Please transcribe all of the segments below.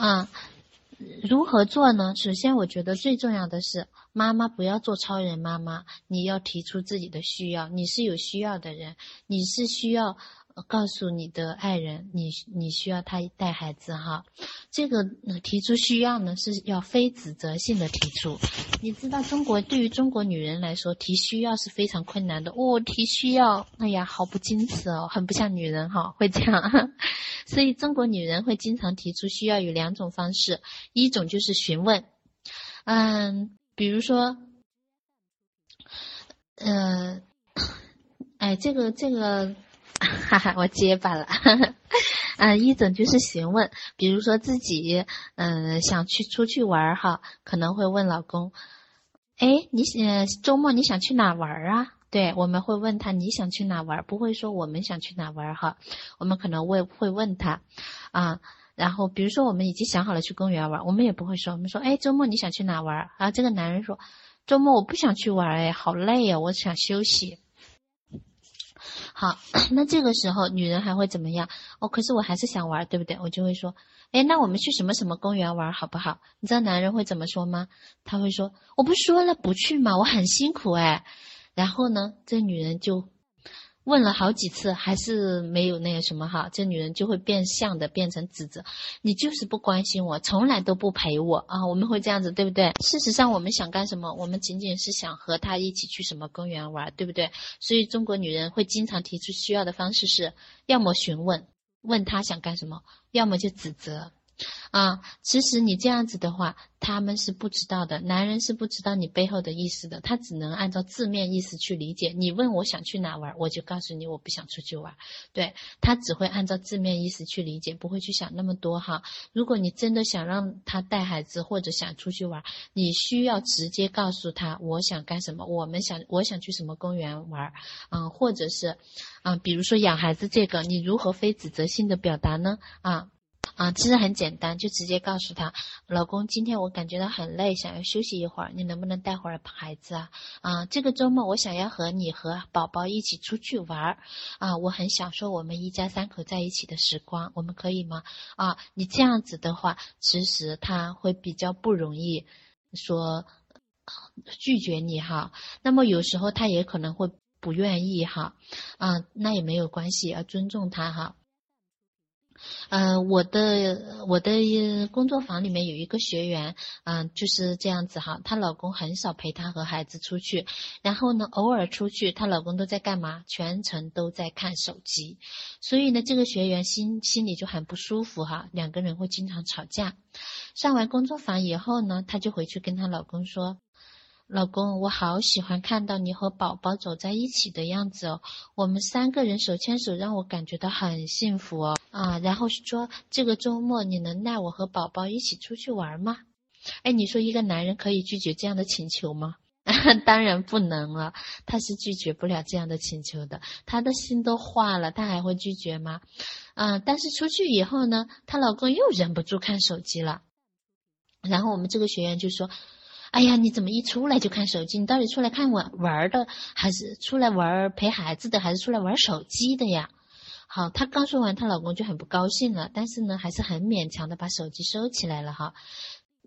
啊，如何做呢？首先，我觉得最重要的是，妈妈不要做超人妈妈，你要提出自己的需要，你是有需要的人，你是需要。告诉你的爱人，你你需要他带孩子哈，这个提出需要呢是要非指责性的提出。你知道中国对于中国女人来说提需要是非常困难的。哦，提需要，哎呀，好不矜持哦，很不像女人哈，会这样。所以中国女人会经常提出需要有两种方式，一种就是询问，嗯，比如说，嗯，哎，这个这个。哈哈，我结巴了。哈哈嗯，一种就是询问，比如说自己嗯想去出去玩儿哈，可能会问老公，哎，你呃周末你想去哪玩儿啊？对，我们会问他你想去哪玩儿，不会说我们想去哪玩儿哈，我们可能会会问他啊，然后比如说我们已经想好了去公园玩，我们也不会说，我们说哎周末你想去哪玩儿啊？这个男人说周末我不想去玩儿哎，好累呀，我想休息。好，那这个时候女人还会怎么样？哦，可是我还是想玩，对不对？我就会说，哎，那我们去什么什么公园玩好不好？你知道男人会怎么说吗？他会说，我不说了不去嘛，我很辛苦哎。然后呢，这女人就。问了好几次，还是没有那个什么哈，这女人就会变相的变成指责，你就是不关心我，从来都不陪我啊，我们会这样子，对不对？事实上，我们想干什么？我们仅仅是想和他一起去什么公园玩，对不对？所以中国女人会经常提出需要的方式是，要么询问，问他想干什么，要么就指责。啊，其实你这样子的话，他们是不知道的，男人是不知道你背后的意思的，他只能按照字面意思去理解。你问我想去哪玩，我就告诉你我不想出去玩，对他只会按照字面意思去理解，不会去想那么多哈。如果你真的想让他带孩子或者想出去玩，你需要直接告诉他我想干什么，我们想我想去什么公园玩，嗯，或者是，嗯，比如说养孩子这个，你如何非指责性的表达呢？啊？啊，其实很简单，就直接告诉他，老公，今天我感觉到很累，想要休息一会儿，你能不能带会儿孩子啊？啊，这个周末我想要和你和宝宝一起出去玩儿，啊，我很享受我们一家三口在一起的时光，我们可以吗？啊，你这样子的话，其实他会比较不容易说拒绝你哈。那么有时候他也可能会不愿意哈，啊，那也没有关系，要尊重他哈。呃，我的我的工作坊里面有一个学员，嗯，就是这样子哈，她老公很少陪她和孩子出去，然后呢，偶尔出去，她老公都在干嘛？全程都在看手机，所以呢，这个学员心心里就很不舒服哈，两个人会经常吵架。上完工作坊以后呢，她就回去跟她老公说。老公，我好喜欢看到你和宝宝走在一起的样子哦，我们三个人手牵手，让我感觉到很幸福哦。啊，然后说这个周末你能带我和宝宝一起出去玩吗？哎，你说一个男人可以拒绝这样的请求吗？当然不能了，他是拒绝不了这样的请求的，他的心都化了，他还会拒绝吗？嗯，但是出去以后呢，她老公又忍不住看手机了，然后我们这个学员就说。哎呀，你怎么一出来就看手机？你到底出来看玩玩的，还是出来玩陪孩子的，还是出来玩手机的呀？好，她刚说完，她老公就很不高兴了，但是呢，还是很勉强的把手机收起来了哈。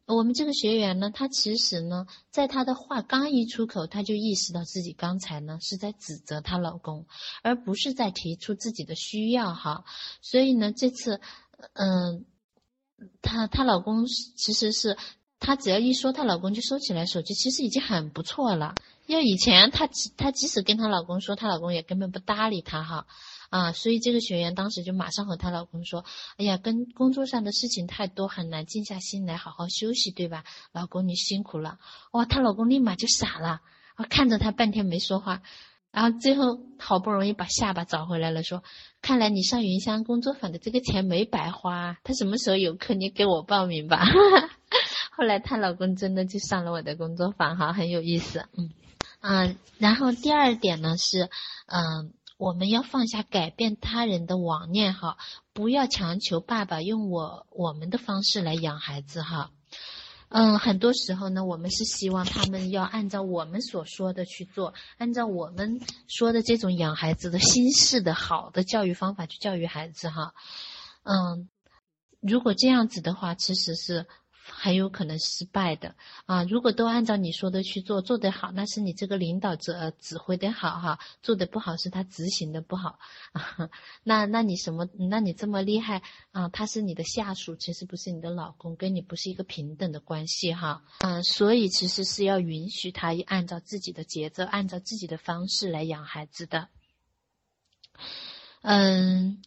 我们这个学员呢，她其实呢，在她的话刚一出口，她就意识到自己刚才呢是在指责她老公，而不是在提出自己的需要哈。所以呢，这次，嗯，她她老公其实是。她只要一说，她老公就收起来手机，其实已经很不错了。因为以前她她即使跟她老公说，她老公也根本不搭理她哈啊，所以这个学员当时就马上和她老公说：“哎呀，跟工作上的事情太多，很难静下心来好好休息，对吧？老公你辛苦了。”哇，她老公立马就傻了，啊，看着她半天没说话，然后最后好不容易把下巴找回来了，说：“看来你上云香工作坊的这个钱没白花，他什么时候有课你给我报名吧。”后来她老公真的就上了我的工作坊，哈，很有意思，嗯，啊，然后第二点呢是，嗯，我们要放下改变他人的妄念，哈，不要强求爸爸用我我们的方式来养孩子，哈，嗯，很多时候呢，我们是希望他们要按照我们所说的去做，按照我们说的这种养孩子的新式的好的教育方法去教育孩子，哈，嗯。如果这样子的话，其实是。很有可能失败的啊！如果都按照你说的去做，做得好，那是你这个领导者指挥的好哈；做的不好，是他执行的不好。那那你什么？那你这么厉害啊？他是你的下属，其实不是你的老公，跟你不是一个平等的关系哈。嗯，所以其实是要允许他按照自己的节奏，按照自己的方式来养孩子的。嗯。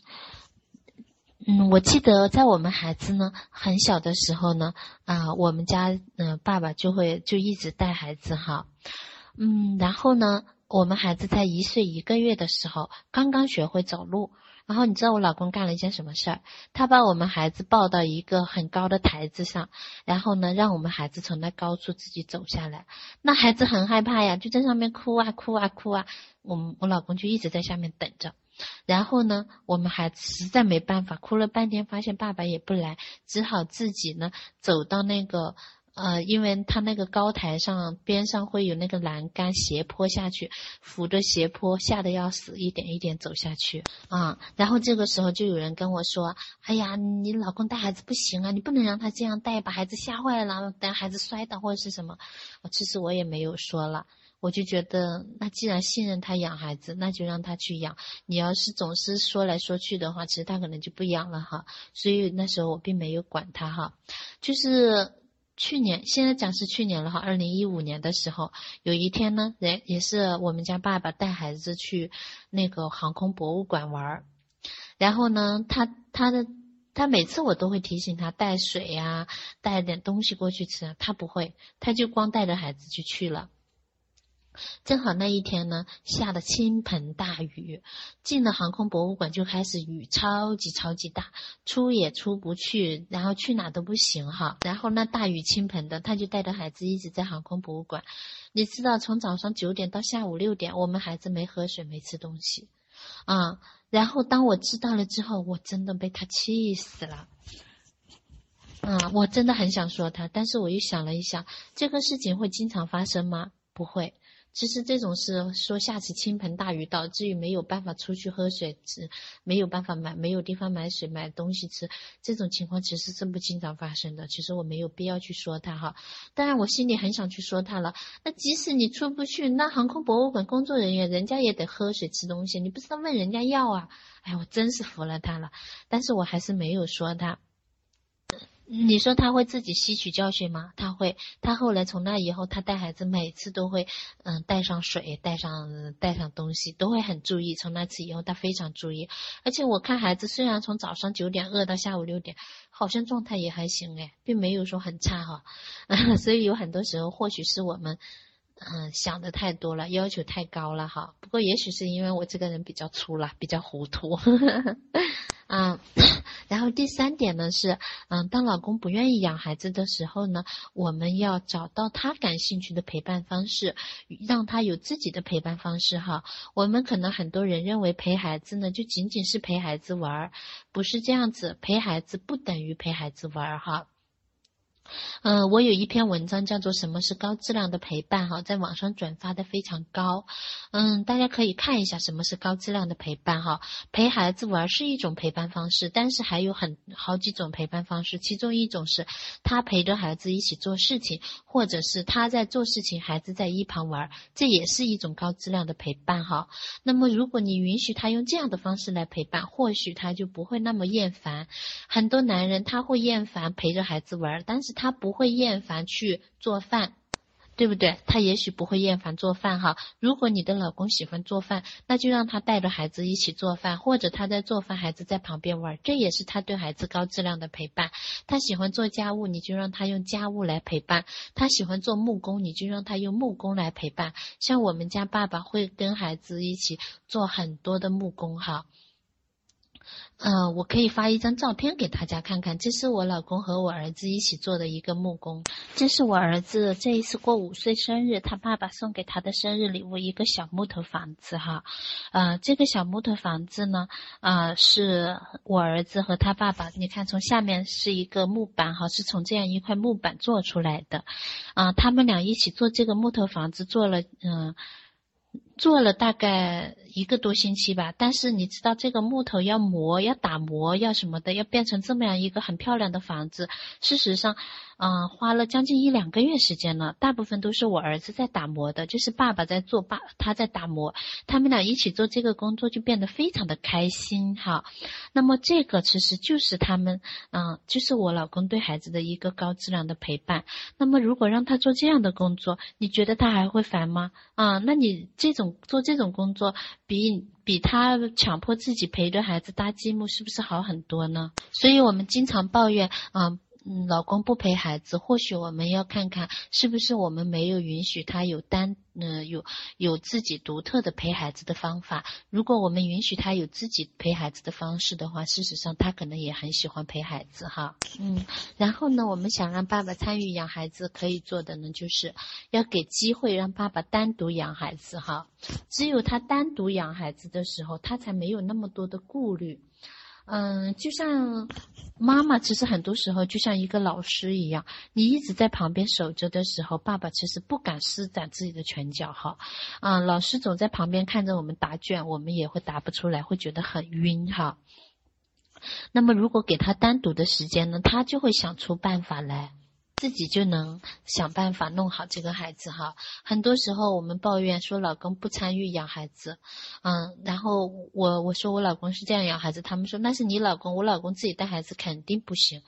嗯，我记得在我们孩子呢很小的时候呢，啊，我们家嗯爸爸就会就一直带孩子哈，嗯，然后呢，我们孩子在一岁一个月的时候刚刚学会走路，然后你知道我老公干了一件什么事儿？他把我们孩子抱到一个很高的台子上，然后呢，让我们孩子从那高处自己走下来，那孩子很害怕呀，就在上面哭啊哭啊哭啊，我们我老公就一直在下面等着。然后呢，我们孩子实在没办法，哭了半天，发现爸爸也不来，只好自己呢走到那个呃，因为他那个高台上边上会有那个栏杆斜坡下去，扶着斜坡，吓得要死，一点一点走下去啊。然后这个时候就有人跟我说：“哎呀，你老公带孩子不行啊，你不能让他这样带，把孩子吓坏了，等孩子摔倒或者是什么。”其实我也没有说了。我就觉得，那既然信任他养孩子，那就让他去养。你要是总是说来说去的话，其实他可能就不养了哈。所以那时候我并没有管他哈。就是去年，现在讲是去年了哈。二零一五年的时候，有一天呢，也也是我们家爸爸带孩子去那个航空博物馆玩儿。然后呢，他他的他每次我都会提醒他带水呀，带点东西过去吃，他不会，他就光带着孩子就去了。正好那一天呢，下的倾盆大雨，进了航空博物馆就开始雨超级超级大，出也出不去，然后去哪都不行哈。然后那大雨倾盆的，他就带着孩子一直在航空博物馆。你知道，从早上九点到下午六点，我们孩子没喝水，没吃东西，啊。然后当我知道了之后，我真的被他气死了，啊，我真的很想说他，但是我又想了一想，这个事情会经常发生吗？不会。其实这种是说下起倾盆大雨，导致于没有办法出去喝水吃，没有办法买，没有地方买水买东西吃，这种情况其实是不经常发生的。其实我没有必要去说他哈，当然我心里很想去说他了。那即使你出不去，那航空博物馆工作人员人家也得喝水吃东西，你不是问人家要啊？哎，我真是服了他了，但是我还是没有说他。你说他会自己吸取教训吗？他会。他后来从那以后，他带孩子每次都会，嗯，带上水，带上带上东西，都会很注意。从那次以后，他非常注意。而且我看孩子虽然从早上九点饿到下午六点，好像状态也还行哎，并没有说很差哈。所以有很多时候，或许是我们。嗯，想的太多了，要求太高了哈。不过也许是因为我这个人比较粗了，比较糊涂。嗯，然后第三点呢是，嗯，当老公不愿意养孩子的时候呢，我们要找到他感兴趣的陪伴方式，让他有自己的陪伴方式哈。我们可能很多人认为陪孩子呢就仅仅是陪孩子玩儿，不是这样子，陪孩子不等于陪孩子玩儿哈。嗯，我有一篇文章叫做《什么是高质量的陪伴》哈，在网上转发的非常高。嗯，大家可以看一下什么是高质量的陪伴哈。陪孩子玩是一种陪伴方式，但是还有很好几种陪伴方式。其中一种是他陪着孩子一起做事情，或者是他在做事情，孩子在一旁玩，这也是一种高质量的陪伴哈。那么如果你允许他用这样的方式来陪伴，或许他就不会那么厌烦。很多男人他会厌烦陪着孩子玩，但是。他不会厌烦去做饭，对不对？他也许不会厌烦做饭哈。如果你的老公喜欢做饭，那就让他带着孩子一起做饭，或者他在做饭，孩子在旁边玩，这也是他对孩子高质量的陪伴。他喜欢做家务，你就让他用家务来陪伴；他喜欢做木工，你就让他用木工来陪伴。像我们家爸爸会跟孩子一起做很多的木工哈。嗯，我可以发一张照片给大家看看，这是我老公和我儿子一起做的一个木工。这是我儿子这一次过五岁生日，他爸爸送给他的生日礼物，一个小木头房子哈。呃，这个小木头房子呢，啊，是我儿子和他爸爸，你看从下面是一个木板哈，是从这样一块木板做出来的。啊，他们俩一起做这个木头房子，做了嗯。做了大概一个多星期吧，但是你知道这个木头要磨、要打磨、要什么的，要变成这么样一个很漂亮的房子，事实上，嗯，花了将近一两个月时间了。大部分都是我儿子在打磨的，就是爸爸在做，爸他在打磨，他们俩一起做这个工作就变得非常的开心哈。那么这个其实就是他们，嗯，就是我老公对孩子的一个高质量的陪伴。那么如果让他做这样的工作，你觉得他还会烦吗？啊，那你这种。做这种工作比比他强迫自己陪着孩子搭积木是不是好很多呢？所以我们经常抱怨，嗯。嗯，老公不陪孩子，或许我们要看看是不是我们没有允许他有单，嗯，有有自己独特的陪孩子的方法。如果我们允许他有自己陪孩子的方式的话，事实上他可能也很喜欢陪孩子哈。嗯，然后呢，我们想让爸爸参与养孩子，可以做的呢，就是要给机会让爸爸单独养孩子哈。只有他单独养孩子的时候，他才没有那么多的顾虑。嗯，就像妈妈，其实很多时候就像一个老师一样，你一直在旁边守着的时候，爸爸其实不敢施展自己的拳脚哈。啊，老师总在旁边看着我们答卷，我们也会答不出来，会觉得很晕哈。那么如果给他单独的时间呢，他就会想出办法来。自己就能想办法弄好这个孩子哈。很多时候我们抱怨说老公不参与养孩子，嗯，然后我我说我老公是这样养孩子，他们说那是你老公，我老公自己带孩子肯定不行。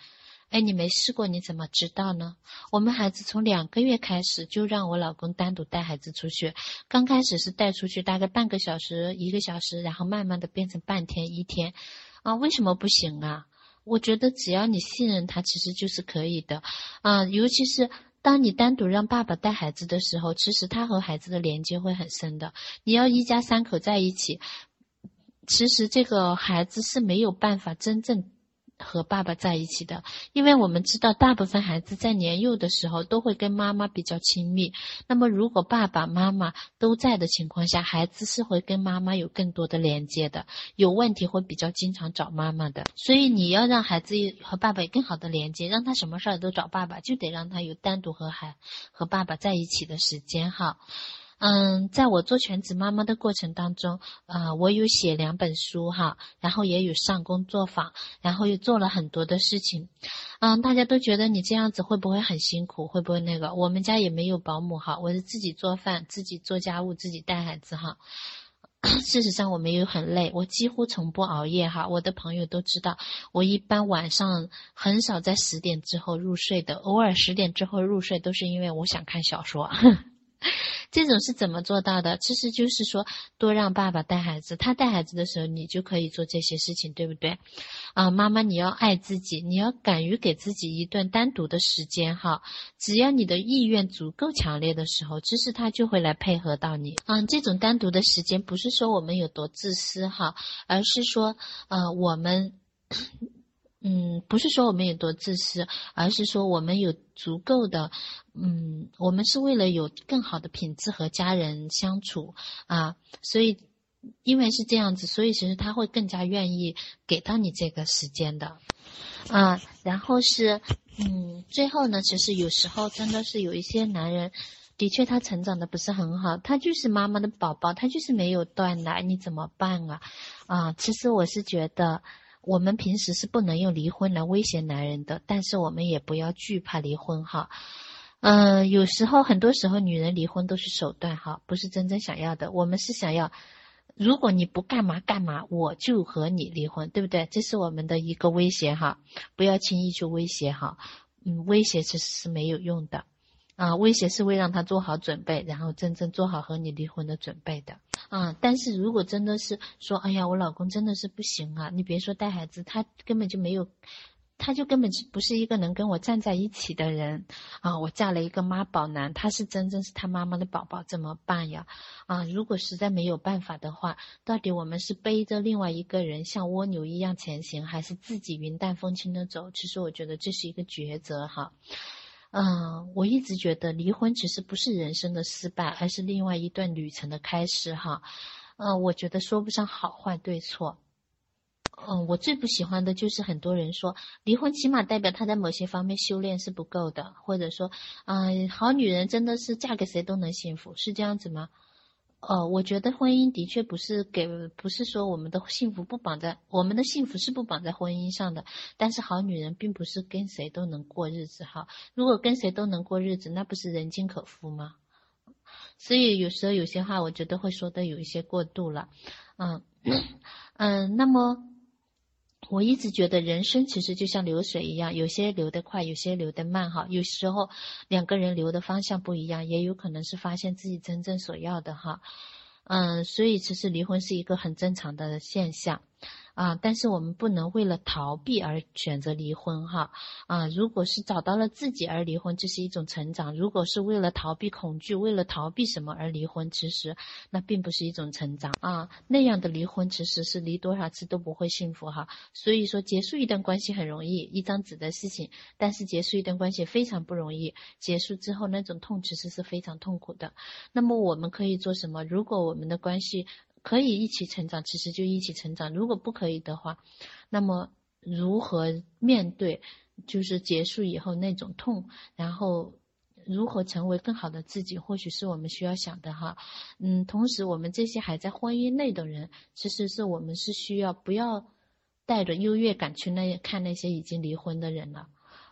哎，你没试过你怎么知道呢？我们孩子从两个月开始就让我老公单独带孩子出去，刚开始是带出去大概半个小时、一个小时，然后慢慢的变成半天、一天，啊，为什么不行啊？我觉得只要你信任他，其实就是可以的，啊，尤其是当你单独让爸爸带孩子的时候，其实他和孩子的连接会很深的。你要一家三口在一起，其实这个孩子是没有办法真正。和爸爸在一起的，因为我们知道大部分孩子在年幼的时候都会跟妈妈比较亲密。那么，如果爸爸妈妈都在的情况下，孩子是会跟妈妈有更多的连接的，有问题会比较经常找妈妈的。所以，你要让孩子和爸爸有更好的连接，让他什么事儿都找爸爸，就得让他有单独和孩和爸爸在一起的时间哈。嗯，在我做全职妈妈的过程当中，呃，我有写两本书哈，然后也有上工作坊，然后又做了很多的事情。嗯，大家都觉得你这样子会不会很辛苦？会不会那个？我们家也没有保姆哈，我是自己做饭、自己做家务、自己带孩子哈。事实上我没有很累，我几乎从不熬夜哈。我的朋友都知道，我一般晚上很少在十点之后入睡的，偶尔十点之后入睡都是因为我想看小说。这种是怎么做到的？其实就是说，多让爸爸带孩子，他带孩子的时候，你就可以做这些事情，对不对？啊，妈妈，你要爱自己，你要敢于给自己一段单独的时间哈。只要你的意愿足够强烈的时候，其实他就会来配合到你。嗯，这种单独的时间不是说我们有多自私哈，而是说，呃，我们。嗯，不是说我们有多自私，而是说我们有足够的，嗯，我们是为了有更好的品质和家人相处啊，所以因为是这样子，所以其实他会更加愿意给到你这个时间的，啊，然后是，嗯，最后呢，其实有时候真的是有一些男人，的确他成长的不是很好，他就是妈妈的宝宝，他就是没有断奶，你怎么办啊？啊，其实我是觉得。我们平时是不能用离婚来威胁男人的，但是我们也不要惧怕离婚哈。嗯，有时候很多时候女人离婚都是手段哈，不是真正想要的。我们是想要，如果你不干嘛干嘛，我就和你离婚，对不对？这是我们的一个威胁哈，不要轻易去威胁哈。嗯，威胁其实是没有用的。啊，威胁是为让他做好准备，然后真正做好和你离婚的准备的。啊，但是如果真的是说，哎呀，我老公真的是不行啊，你别说带孩子，他根本就没有，他就根本就不是一个能跟我站在一起的人。啊，我嫁了一个妈宝男，他是真正是他妈妈的宝宝，怎么办呀？啊，如果实在没有办法的话，到底我们是背着另外一个人像蜗牛一样前行，还是自己云淡风轻的走？其实我觉得这是一个抉择哈。嗯，我一直觉得离婚其实不是人生的失败，而是另外一段旅程的开始哈。嗯，我觉得说不上好坏对错。嗯，我最不喜欢的就是很多人说离婚起码代表他在某些方面修炼是不够的，或者说，啊，好女人真的是嫁给谁都能幸福，是这样子吗？呃，我觉得婚姻的确不是给，不是说我们的幸福不绑在我们的幸福是不绑在婚姻上的。但是好女人并不是跟谁都能过日子哈。如果跟谁都能过日子，那不是人尽可夫吗？所以有时候有些话，我觉得会说的有一些过度了。嗯 嗯，那么。我一直觉得人生其实就像流水一样，有些流得快，有些流得慢。哈，有时候两个人流的方向不一样，也有可能是发现自己真正所要的。哈，嗯，所以其实离婚是一个很正常的现象。啊，但是我们不能为了逃避而选择离婚哈。啊，如果是找到了自己而离婚，这是一种成长；如果是为了逃避恐惧，为了逃避什么而离婚，其实那并不是一种成长啊。那样的离婚其实是离多少次都不会幸福哈。所以说，结束一段关系很容易，一张纸的事情；但是结束一段关系非常不容易，结束之后那种痛其实是非常痛苦的。那么我们可以做什么？如果我们的关系，可以一起成长，其实就一起成长。如果不可以的话，那么如何面对就是结束以后那种痛，然后如何成为更好的自己，或许是我们需要想的哈。嗯，同时我们这些还在婚姻内的人，其实是我们是需要不要带着优越感去那看那些已经离婚的人了。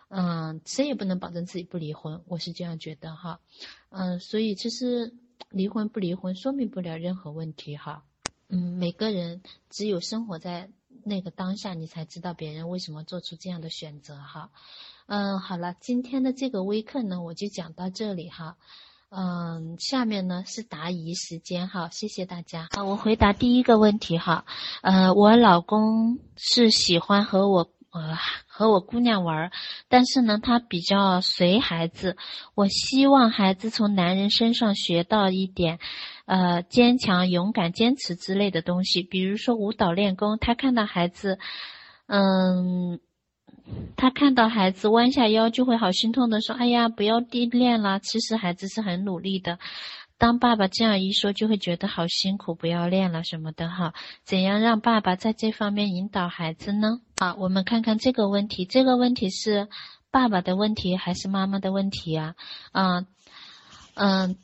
嗯，谁也不能保证自己不离婚，我是这样觉得哈。嗯，所以其实。离婚不离婚说明不了任何问题哈，嗯，每个人只有生活在那个当下，你才知道别人为什么做出这样的选择哈，嗯，好了，今天的这个微课呢，我就讲到这里哈，嗯，下面呢是答疑时间哈，谢谢大家。好，我回答第一个问题哈，呃，我老公是喜欢和我。呃，和我姑娘玩，但是呢，他比较随孩子。我希望孩子从男人身上学到一点，呃，坚强、勇敢、坚持之类的东西。比如说舞蹈练功，他看到孩子，嗯，他看到孩子弯下腰就会好心痛的说：“哎呀，不要低练了。”其实孩子是很努力的。当爸爸这样一说，就会觉得好辛苦，不要练了什么的哈。怎样让爸爸在这方面引导孩子呢？啊，我们看看这个问题。这个问题是爸爸的问题还是妈妈的问题呀？啊，嗯。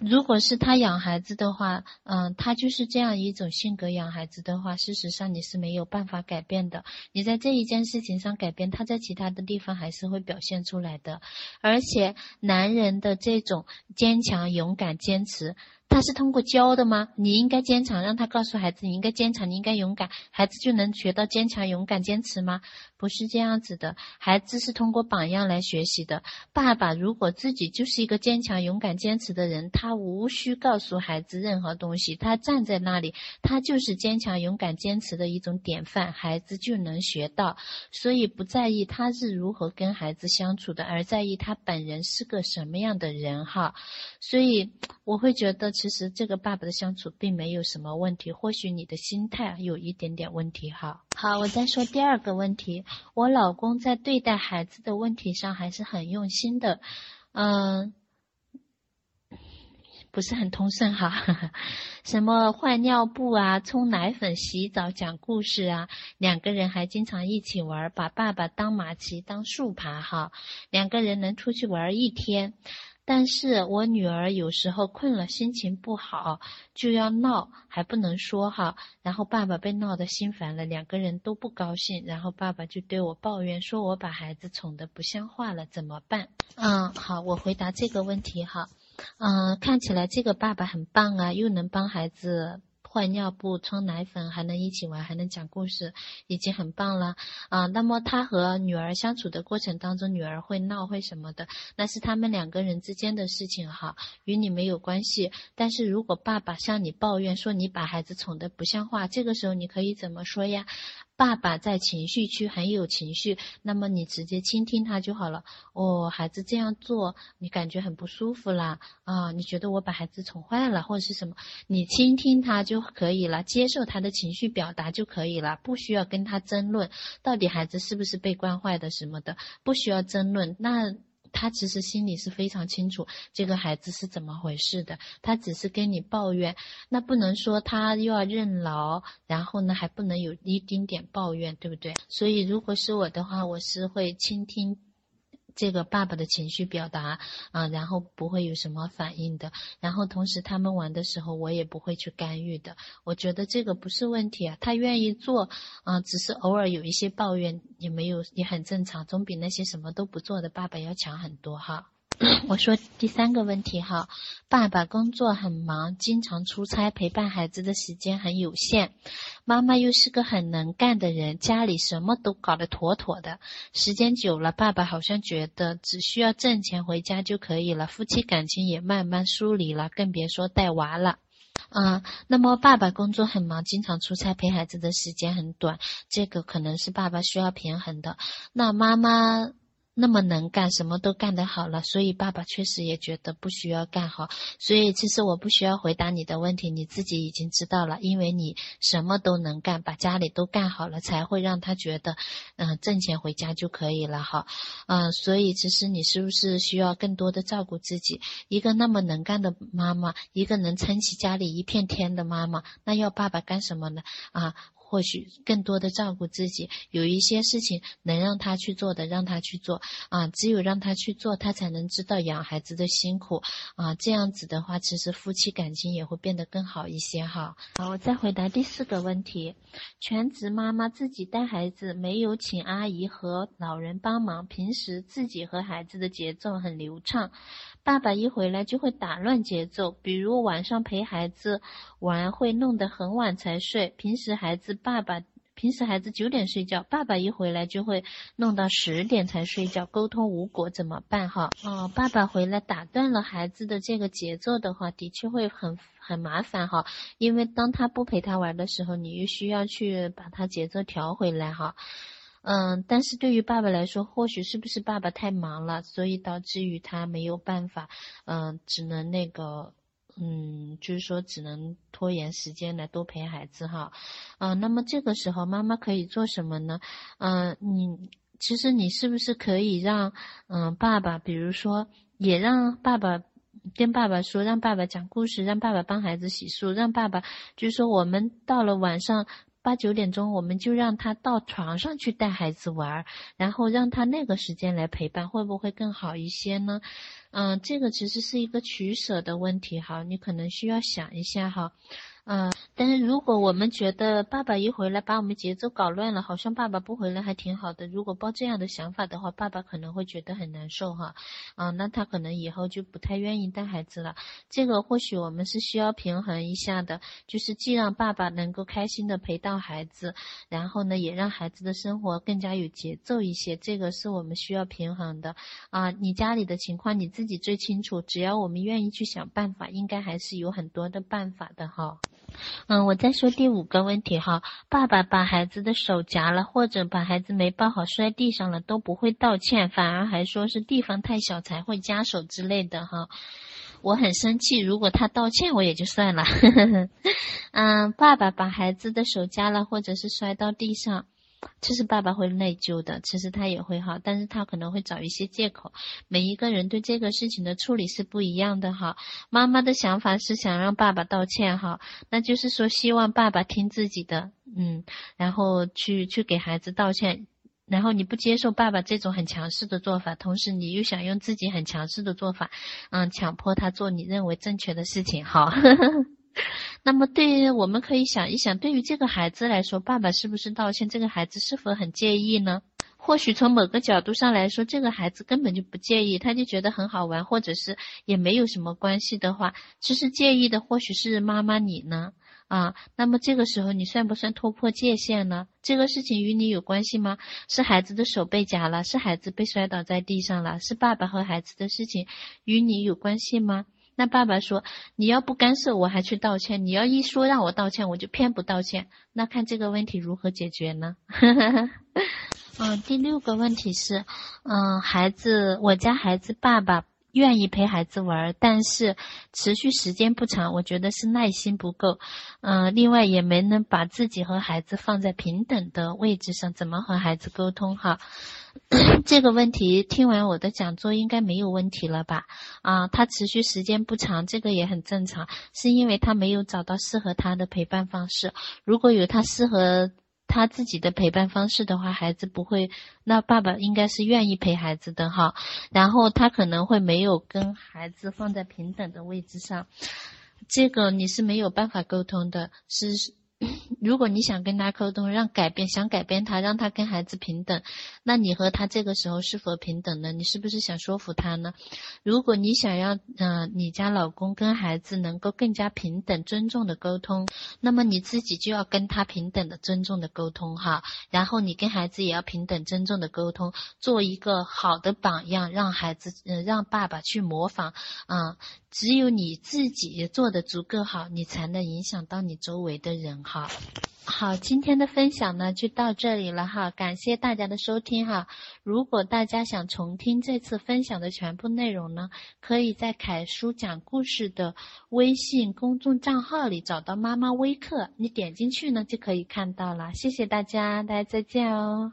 如果是他养孩子的话，嗯，他就是这样一种性格。养孩子的话，事实上你是没有办法改变的。你在这一件事情上改变，他在其他的地方还是会表现出来的。而且，男人的这种坚强、勇敢、坚持。他是通过教的吗？你应该坚强，让他告诉孩子你应该坚强，你应该勇敢，孩子就能学到坚强、勇敢、坚持吗？不是这样子的，孩子是通过榜样来学习的。爸爸如果自己就是一个坚强、勇敢、坚持的人，他无需告诉孩子任何东西，他站在那里，他就是坚强、勇敢、坚持的一种典范，孩子就能学到。所以不在意他是如何跟孩子相处的，而在意他本人是个什么样的人哈。所以我会觉得。其实这个爸爸的相处并没有什么问题，或许你的心态有一点点问题哈。好，我再说第二个问题，我老公在对待孩子的问题上还是很用心的，嗯，不是很通顺哈。什么换尿布啊，冲奶粉、洗澡、讲故事啊，两个人还经常一起玩，把爸爸当马骑、当树爬哈，两个人能出去玩一天。但是我女儿有时候困了，心情不好就要闹，还不能说哈。然后爸爸被闹得心烦了，两个人都不高兴。然后爸爸就对我抱怨，说我把孩子宠得不像话了，怎么办？嗯，好，我回答这个问题哈。嗯，看起来这个爸爸很棒啊，又能帮孩子。换尿布、冲奶粉，还能一起玩，还能讲故事，已经很棒了啊！那么他和女儿相处的过程当中，女儿会闹会什么的，那是他们两个人之间的事情哈，与你没有关系。但是如果爸爸向你抱怨说你把孩子宠得不像话，这个时候你可以怎么说呀？爸爸在情绪区很有情绪，那么你直接倾听他就好了。哦，孩子这样做，你感觉很不舒服啦啊？你觉得我把孩子宠坏了，或者是什么？你倾听他就可以了，接受他的情绪表达就可以了，不需要跟他争论到底孩子是不是被惯坏的什么的，不需要争论。那。他其实心里是非常清楚这个孩子是怎么回事的，他只是跟你抱怨，那不能说他又要认老，然后呢还不能有一丁点抱怨，对不对？所以如果是我的话，我是会倾听。这个爸爸的情绪表达啊，然后不会有什么反应的。然后同时他们玩的时候，我也不会去干预的。我觉得这个不是问题啊，他愿意做啊，只是偶尔有一些抱怨，也没有也很正常，总比那些什么都不做的爸爸要强很多哈。我说第三个问题哈，爸爸工作很忙，经常出差，陪伴孩子的时间很有限。妈妈又是个很能干的人，家里什么都搞得妥妥的。时间久了，爸爸好像觉得只需要挣钱回家就可以了，夫妻感情也慢慢疏离了，更别说带娃了。啊，那么爸爸工作很忙，经常出差，陪孩子的时间很短，这个可能是爸爸需要平衡的。那妈妈。那么能干，什么都干得好了，所以爸爸确实也觉得不需要干好。所以其实我不需要回答你的问题，你自己已经知道了，因为你什么都能干，把家里都干好了，才会让他觉得，嗯，挣钱回家就可以了哈。嗯，所以其实你是不是需要更多的照顾自己？一个那么能干的妈妈，一个能撑起家里一片天的妈妈，那要爸爸干什么呢？啊？或许更多的照顾自己，有一些事情能让他去做的，让他去做啊！只有让他去做，他才能知道养孩子的辛苦啊！这样子的话，其实夫妻感情也会变得更好一些哈。好，我再回答第四个问题：全职妈妈自己带孩子，没有请阿姨和老人帮忙，平时自己和孩子的节奏很流畅。爸爸一回来就会打乱节奏，比如晚上陪孩子玩会弄得很晚才睡。平时孩子爸爸平时孩子九点睡觉，爸爸一回来就会弄到十点才睡觉，沟通无果怎么办？哈，哦，爸爸回来打断了孩子的这个节奏的话，的确会很很麻烦哈。因为当他不陪他玩的时候，你又需要去把他节奏调回来哈。嗯，但是对于爸爸来说，或许是不是爸爸太忙了，所以导致于他没有办法，嗯，只能那个，嗯，就是说只能拖延时间来多陪孩子哈，嗯，那么这个时候妈妈可以做什么呢？嗯，你其实你是不是可以让，嗯，爸爸，比如说也让爸爸跟爸爸说，让爸爸讲故事，让爸爸帮孩子洗漱，让爸爸就是说我们到了晚上。八九点钟，我们就让他到床上去带孩子玩，然后让他那个时间来陪伴，会不会更好一些呢？嗯，这个其实是一个取舍的问题哈，你可能需要想一下哈。嗯，但是如果我们觉得爸爸一回来把我们节奏搞乱了，好像爸爸不回来还挺好的。如果抱这样的想法的话，爸爸可能会觉得很难受哈。啊，那他可能以后就不太愿意带孩子了。这个或许我们是需要平衡一下的，就是既让爸爸能够开心的陪到孩子，然后呢，也让孩子的生活更加有节奏一些。这个是我们需要平衡的。啊，你家里的情况你自己最清楚，只要我们愿意去想办法，应该还是有很多的办法的哈。嗯，我再说第五个问题哈，爸爸把孩子的手夹了，或者把孩子没抱好摔地上了，都不会道歉，反而还说是地方太小才会夹手之类的哈，我很生气。如果他道歉，我也就算了。嗯，爸爸把孩子的手夹了，或者是摔到地上。其实爸爸会内疚的，其实他也会哈，但是他可能会找一些借口。每一个人对这个事情的处理是不一样的哈。妈妈的想法是想让爸爸道歉哈，那就是说希望爸爸听自己的，嗯，然后去去给孩子道歉。然后你不接受爸爸这种很强势的做法，同时你又想用自己很强势的做法，嗯，强迫他做你认为正确的事情，好。那么，对于我们可以想一想，对于这个孩子来说，爸爸是不是道歉？这个孩子是否很介意呢？或许从某个角度上来说，这个孩子根本就不介意，他就觉得很好玩，或者是也没有什么关系的话，其实介意的或许是妈妈你呢？啊，那么这个时候你算不算突破界限呢？这个事情与你有关系吗？是孩子的手被夹了，是孩子被摔倒在地上了，是爸爸和孩子的事情与你有关系吗？那爸爸说：“你要不干涉，我还去道歉；你要一说让我道歉，我就偏不道歉。那看这个问题如何解决呢？” 嗯，第六个问题是，嗯，孩子，我家孩子爸爸愿意陪孩子玩，但是持续时间不长，我觉得是耐心不够。嗯，另外也没能把自己和孩子放在平等的位置上，怎么和孩子沟通？哈。这个问题听完我的讲座应该没有问题了吧？啊，他持续时间不长，这个也很正常，是因为他没有找到适合他的陪伴方式。如果有他适合他自己的陪伴方式的话，孩子不会，那爸爸应该是愿意陪孩子的哈。然后他可能会没有跟孩子放在平等的位置上，这个你是没有办法沟通的，是。如果你想跟他沟通，让改变，想改变他，让他跟孩子平等，那你和他这个时候是否平等呢？你是不是想说服他呢？如果你想要，嗯，你家老公跟孩子能够更加平等、尊重的沟通，那么你自己就要跟他平等的、尊重的沟通哈。然后你跟孩子也要平等、尊重的沟通，做一个好的榜样，让孩子，嗯，让爸爸去模仿，啊。只有你自己做的足够好，你才能影响到你周围的人哈。好，今天的分享呢就到这里了哈，感谢大家的收听哈。如果大家想重听这次分享的全部内容呢，可以在凯叔讲故事的微信公众账号里找到妈妈微课，你点进去呢就可以看到了。谢谢大家，大家再见哦。